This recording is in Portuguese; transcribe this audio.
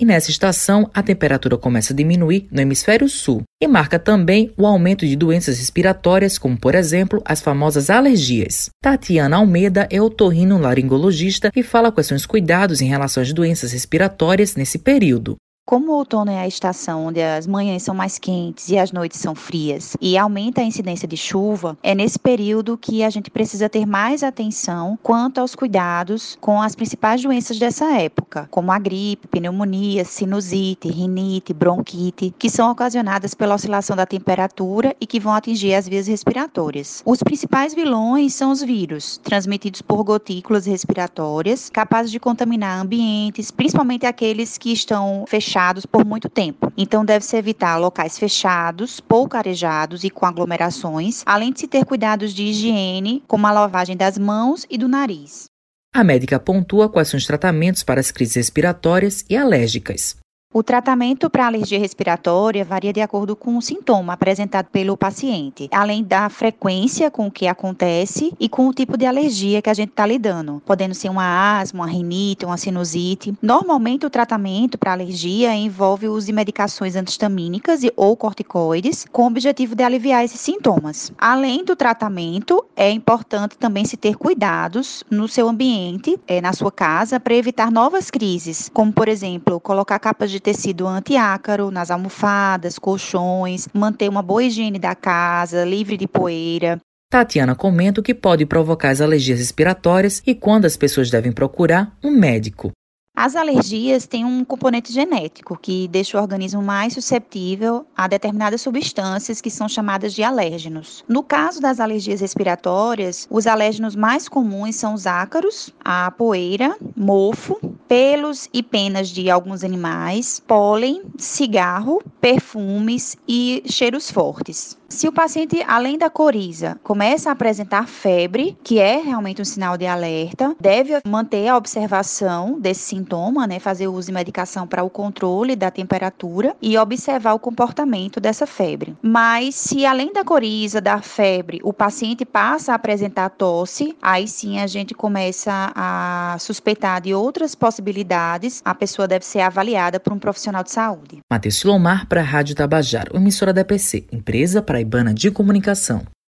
e nessa estação a temperatura começa a diminuir no hemisfério sul e marca também o aumento de doenças respiratórias, como por exemplo as famosas alergias. Tatiana Almeida é otorrino laringologista e fala quais são os cuidados em relação às doenças respiratórias nesse período. Como o outono é a estação onde as manhãs são mais quentes e as noites são frias e aumenta a incidência de chuva, é nesse período que a gente precisa ter mais atenção quanto aos cuidados com as principais doenças dessa época, como a gripe, pneumonia, sinusite, rinite, bronquite, que são ocasionadas pela oscilação da temperatura e que vão atingir as vias respiratórias. Os principais vilões são os vírus, transmitidos por gotículas respiratórias, capazes de contaminar ambientes, principalmente aqueles que estão fechados fechados por muito tempo. Então, deve-se evitar locais fechados, pouco arejados e com aglomerações, além de se ter cuidados de higiene, como a lavagem das mãos e do nariz. A médica pontua quais são os tratamentos para as crises respiratórias e alérgicas. O tratamento para alergia respiratória varia de acordo com o sintoma apresentado pelo paciente, além da frequência com que acontece e com o tipo de alergia que a gente está lidando, podendo ser uma asma, uma rinite, uma sinusite. Normalmente, o tratamento para alergia envolve o uso de medicações antihistamínicas ou corticoides, com o objetivo de aliviar esses sintomas. Além do tratamento, é importante também se ter cuidados no seu ambiente, é, na sua casa, para evitar novas crises, como, por exemplo, colocar capas de tecido antiácaro nas almofadas, colchões, manter uma boa higiene da casa, livre de poeira. Tatiana comenta o que pode provocar as alergias respiratórias e quando as pessoas devem procurar um médico. As alergias têm um componente genético que deixa o organismo mais susceptível a determinadas substâncias que são chamadas de alérgenos. No caso das alergias respiratórias, os alérgenos mais comuns são os ácaros, a poeira, mofo, pelos e penas de alguns animais, pólen, cigarro, perfumes e cheiros fortes. Se o paciente, além da coriza, começa a apresentar febre, que é realmente um sinal de alerta, deve manter a observação desse sintoma, né, fazer uso de medicação para o controle da temperatura e observar o comportamento dessa febre. Mas se além da coriza, da febre, o paciente passa a apresentar tosse, aí sim a gente começa a suspeitar de outras possibilidades, a pessoa deve ser avaliada por um profissional de saúde. Matheus Silomar para a Rádio Tabajaro, emissora da PC, empresa para Paraibana de Comunicação.